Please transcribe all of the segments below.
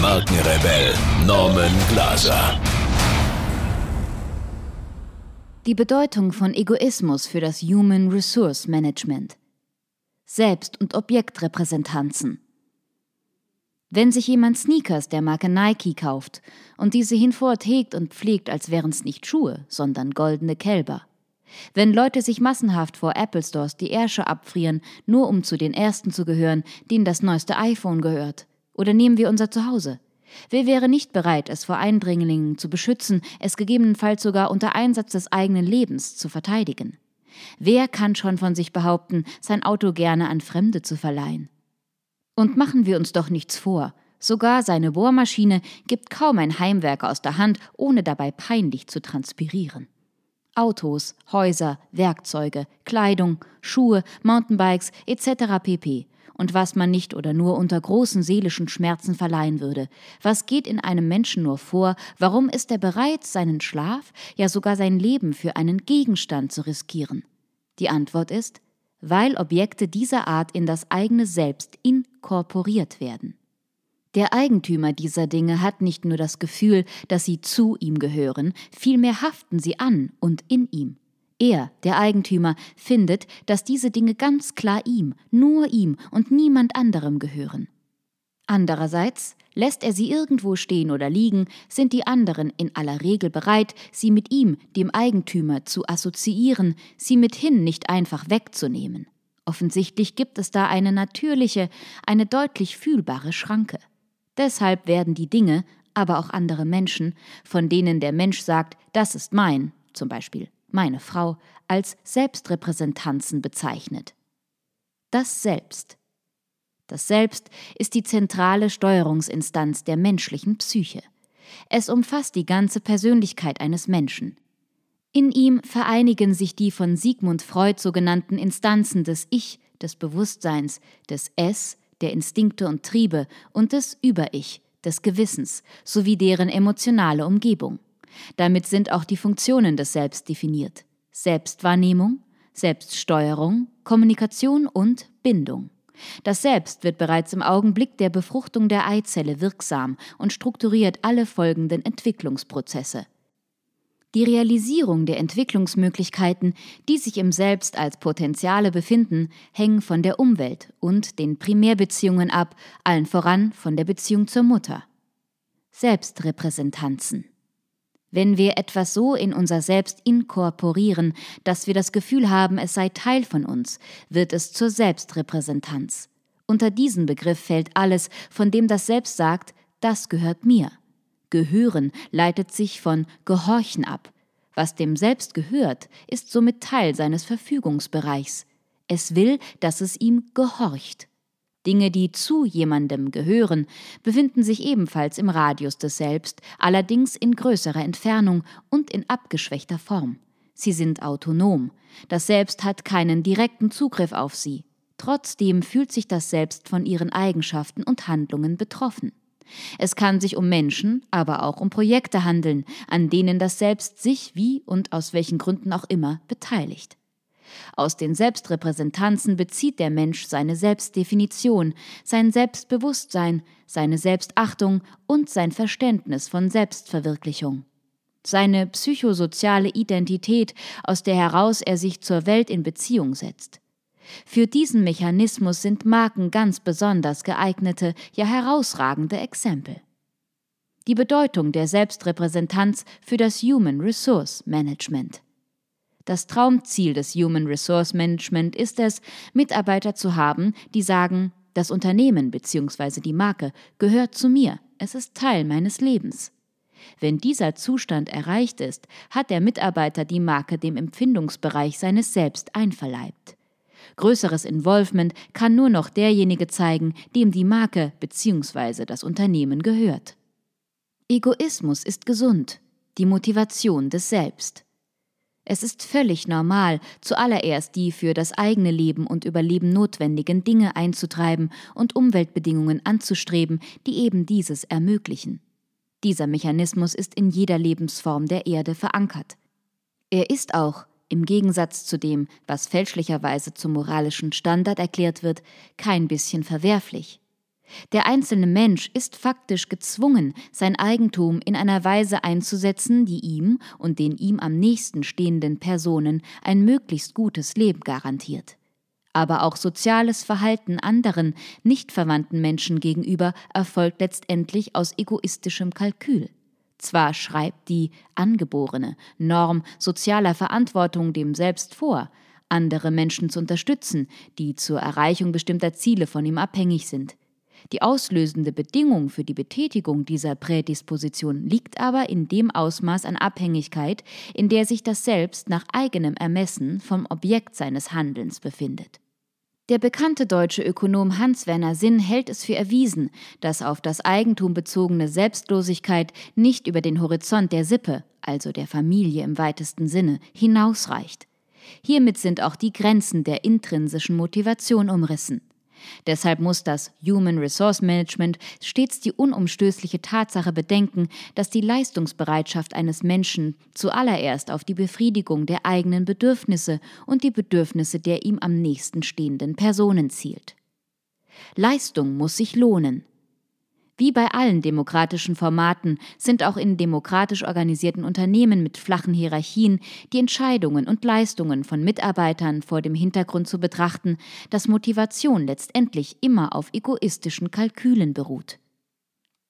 Markenrebell Norman Glaser. Die Bedeutung von Egoismus für das Human Resource Management. Selbst- und Objektrepräsentanzen. Wenn sich jemand Sneakers der Marke Nike kauft und diese hinfort hegt und pflegt, als wären es nicht Schuhe, sondern goldene Kälber, wenn Leute sich massenhaft vor Apple Stores die Ärsche abfrieren, nur um zu den Ersten zu gehören, denen das neueste iPhone gehört. Oder nehmen wir unser Zuhause. Wer wäre nicht bereit, es vor Eindringlingen zu beschützen, es gegebenenfalls sogar unter Einsatz des eigenen Lebens zu verteidigen? Wer kann schon von sich behaupten, sein Auto gerne an Fremde zu verleihen? Und machen wir uns doch nichts vor, sogar seine Bohrmaschine gibt kaum ein Heimwerker aus der Hand, ohne dabei peinlich zu transpirieren. Autos, Häuser, Werkzeuge, Kleidung, Schuhe, Mountainbikes etc. pp. Und was man nicht oder nur unter großen seelischen Schmerzen verleihen würde. Was geht in einem Menschen nur vor? Warum ist er bereit, seinen Schlaf, ja sogar sein Leben für einen Gegenstand zu riskieren? Die Antwort ist, weil Objekte dieser Art in das eigene Selbst inkorporiert werden. Der Eigentümer dieser Dinge hat nicht nur das Gefühl, dass sie zu ihm gehören, vielmehr haften sie an und in ihm. Er, der Eigentümer, findet, dass diese Dinge ganz klar ihm, nur ihm und niemand anderem gehören. Andererseits lässt er sie irgendwo stehen oder liegen, sind die anderen in aller Regel bereit, sie mit ihm, dem Eigentümer, zu assoziieren, sie mithin nicht einfach wegzunehmen. Offensichtlich gibt es da eine natürliche, eine deutlich fühlbare Schranke. Deshalb werden die Dinge, aber auch andere Menschen, von denen der Mensch sagt, das ist mein, zum Beispiel meine Frau, als Selbstrepräsentanzen bezeichnet. Das Selbst. Das Selbst ist die zentrale Steuerungsinstanz der menschlichen Psyche. Es umfasst die ganze Persönlichkeit eines Menschen. In ihm vereinigen sich die von Sigmund Freud sogenannten Instanzen des Ich, des Bewusstseins, des Es, der Instinkte und Triebe und des Über-Ich, des Gewissens, sowie deren emotionale Umgebung. Damit sind auch die Funktionen des Selbst definiert. Selbstwahrnehmung, Selbststeuerung, Kommunikation und Bindung. Das Selbst wird bereits im Augenblick der Befruchtung der Eizelle wirksam und strukturiert alle folgenden Entwicklungsprozesse. Die Realisierung der Entwicklungsmöglichkeiten, die sich im Selbst als Potenziale befinden, hängen von der Umwelt und den Primärbeziehungen ab, allen voran von der Beziehung zur Mutter. Selbstrepräsentanzen. Wenn wir etwas so in unser Selbst inkorporieren, dass wir das Gefühl haben, es sei Teil von uns, wird es zur Selbstrepräsentanz. Unter diesen Begriff fällt alles, von dem das Selbst sagt, das gehört mir. Gehören leitet sich von Gehorchen ab. Was dem Selbst gehört, ist somit Teil seines Verfügungsbereichs. Es will, dass es ihm gehorcht. Dinge, die zu jemandem gehören, befinden sich ebenfalls im Radius des Selbst, allerdings in größerer Entfernung und in abgeschwächter Form. Sie sind autonom. Das Selbst hat keinen direkten Zugriff auf sie. Trotzdem fühlt sich das Selbst von ihren Eigenschaften und Handlungen betroffen. Es kann sich um Menschen, aber auch um Projekte handeln, an denen das Selbst sich wie und aus welchen Gründen auch immer beteiligt. Aus den Selbstrepräsentanzen bezieht der Mensch seine Selbstdefinition, sein Selbstbewusstsein, seine Selbstachtung und sein Verständnis von Selbstverwirklichung. Seine psychosoziale Identität, aus der heraus er sich zur Welt in Beziehung setzt. Für diesen Mechanismus sind Marken ganz besonders geeignete, ja herausragende Exempel. Die Bedeutung der Selbstrepräsentanz für das Human Resource Management. Das Traumziel des Human Resource Management ist es, Mitarbeiter zu haben, die sagen, das Unternehmen bzw. die Marke gehört zu mir, es ist Teil meines Lebens. Wenn dieser Zustand erreicht ist, hat der Mitarbeiter die Marke dem Empfindungsbereich seines Selbst einverleibt. Größeres Involvement kann nur noch derjenige zeigen, dem die Marke bzw. das Unternehmen gehört. Egoismus ist gesund, die Motivation des Selbst. Es ist völlig normal, zuallererst die für das eigene Leben und Überleben notwendigen Dinge einzutreiben und Umweltbedingungen anzustreben, die eben dieses ermöglichen. Dieser Mechanismus ist in jeder Lebensform der Erde verankert. Er ist auch, im Gegensatz zu dem, was fälschlicherweise zum moralischen Standard erklärt wird, kein bisschen verwerflich. Der einzelne Mensch ist faktisch gezwungen, sein Eigentum in einer Weise einzusetzen, die ihm und den ihm am nächsten stehenden Personen ein möglichst gutes Leben garantiert. Aber auch soziales Verhalten anderen, nicht verwandten Menschen gegenüber erfolgt letztendlich aus egoistischem Kalkül. Zwar schreibt die angeborene Norm sozialer Verantwortung dem selbst vor, andere Menschen zu unterstützen, die zur Erreichung bestimmter Ziele von ihm abhängig sind. Die auslösende Bedingung für die Betätigung dieser Prädisposition liegt aber in dem Ausmaß an Abhängigkeit, in der sich das Selbst nach eigenem Ermessen vom Objekt seines Handelns befindet. Der bekannte deutsche Ökonom Hans-Werner Sinn hält es für erwiesen, dass auf das Eigentum bezogene Selbstlosigkeit nicht über den Horizont der Sippe, also der Familie im weitesten Sinne, hinausreicht. Hiermit sind auch die Grenzen der intrinsischen Motivation umrissen. Deshalb muss das Human Resource Management stets die unumstößliche Tatsache bedenken, dass die Leistungsbereitschaft eines Menschen zuallererst auf die Befriedigung der eigenen Bedürfnisse und die Bedürfnisse der ihm am nächsten stehenden Personen zielt. Leistung muss sich lohnen. Wie bei allen demokratischen Formaten sind auch in demokratisch organisierten Unternehmen mit flachen Hierarchien die Entscheidungen und Leistungen von Mitarbeitern vor dem Hintergrund zu betrachten, dass Motivation letztendlich immer auf egoistischen Kalkülen beruht.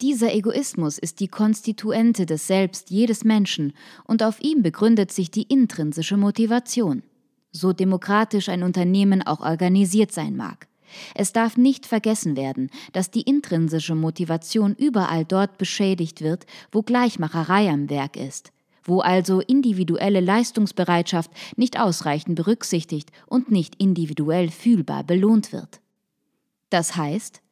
Dieser Egoismus ist die Konstituente des Selbst jedes Menschen und auf ihm begründet sich die intrinsische Motivation. So demokratisch ein Unternehmen auch organisiert sein mag. Es darf nicht vergessen werden, dass die intrinsische Motivation überall dort beschädigt wird, wo Gleichmacherei am Werk ist, wo also individuelle Leistungsbereitschaft nicht ausreichend berücksichtigt und nicht individuell fühlbar belohnt wird. Das heißt,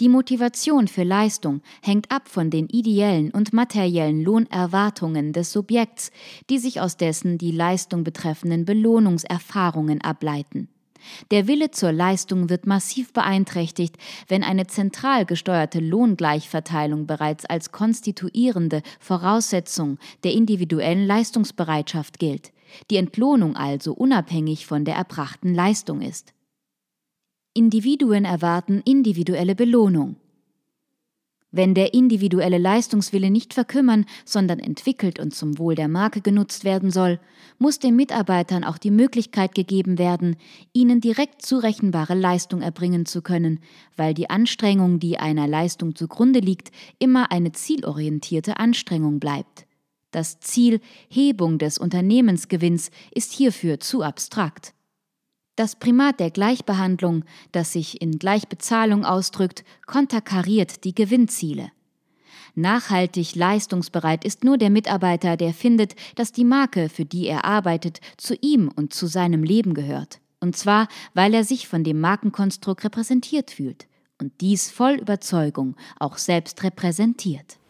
die Motivation für Leistung hängt ab von den ideellen und materiellen Lohnerwartungen des Subjekts, die sich aus dessen die Leistung betreffenden Belohnungserfahrungen ableiten. Der Wille zur Leistung wird massiv beeinträchtigt, wenn eine zentral gesteuerte Lohngleichverteilung bereits als konstituierende Voraussetzung der individuellen Leistungsbereitschaft gilt, die Entlohnung also unabhängig von der erbrachten Leistung ist. Individuen erwarten individuelle Belohnung. Wenn der individuelle Leistungswille nicht verkümmern, sondern entwickelt und zum Wohl der Marke genutzt werden soll, muss den Mitarbeitern auch die Möglichkeit gegeben werden, ihnen direkt zurechenbare Leistung erbringen zu können, weil die Anstrengung, die einer Leistung zugrunde liegt, immer eine zielorientierte Anstrengung bleibt. Das Ziel Hebung des Unternehmensgewinns ist hierfür zu abstrakt. Das Primat der Gleichbehandlung, das sich in Gleichbezahlung ausdrückt, konterkariert die Gewinnziele. Nachhaltig leistungsbereit ist nur der Mitarbeiter, der findet, dass die Marke, für die er arbeitet, zu ihm und zu seinem Leben gehört. Und zwar, weil er sich von dem Markenkonstrukt repräsentiert fühlt und dies voll Überzeugung auch selbst repräsentiert.